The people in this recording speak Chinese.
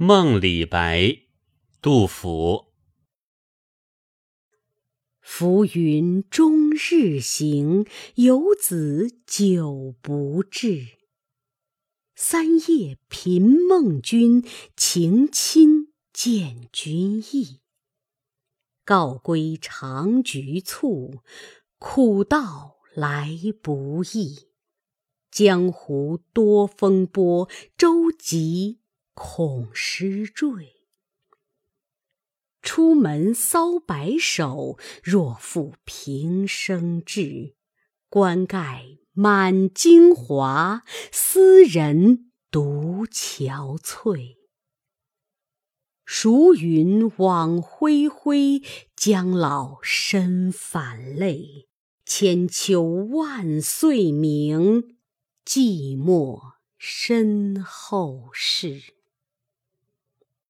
梦李白，杜甫。浮云终日行，游子久不至。三夜频梦君，情亲见君意。告归长局促，苦道来不易。江湖多风波，舟楫恐失坠。出门搔白首，若负平生志。冠盖满京华，斯人独憔悴。孰云往恢恢，将老身反泪。千秋万岁名，寂寞身后事。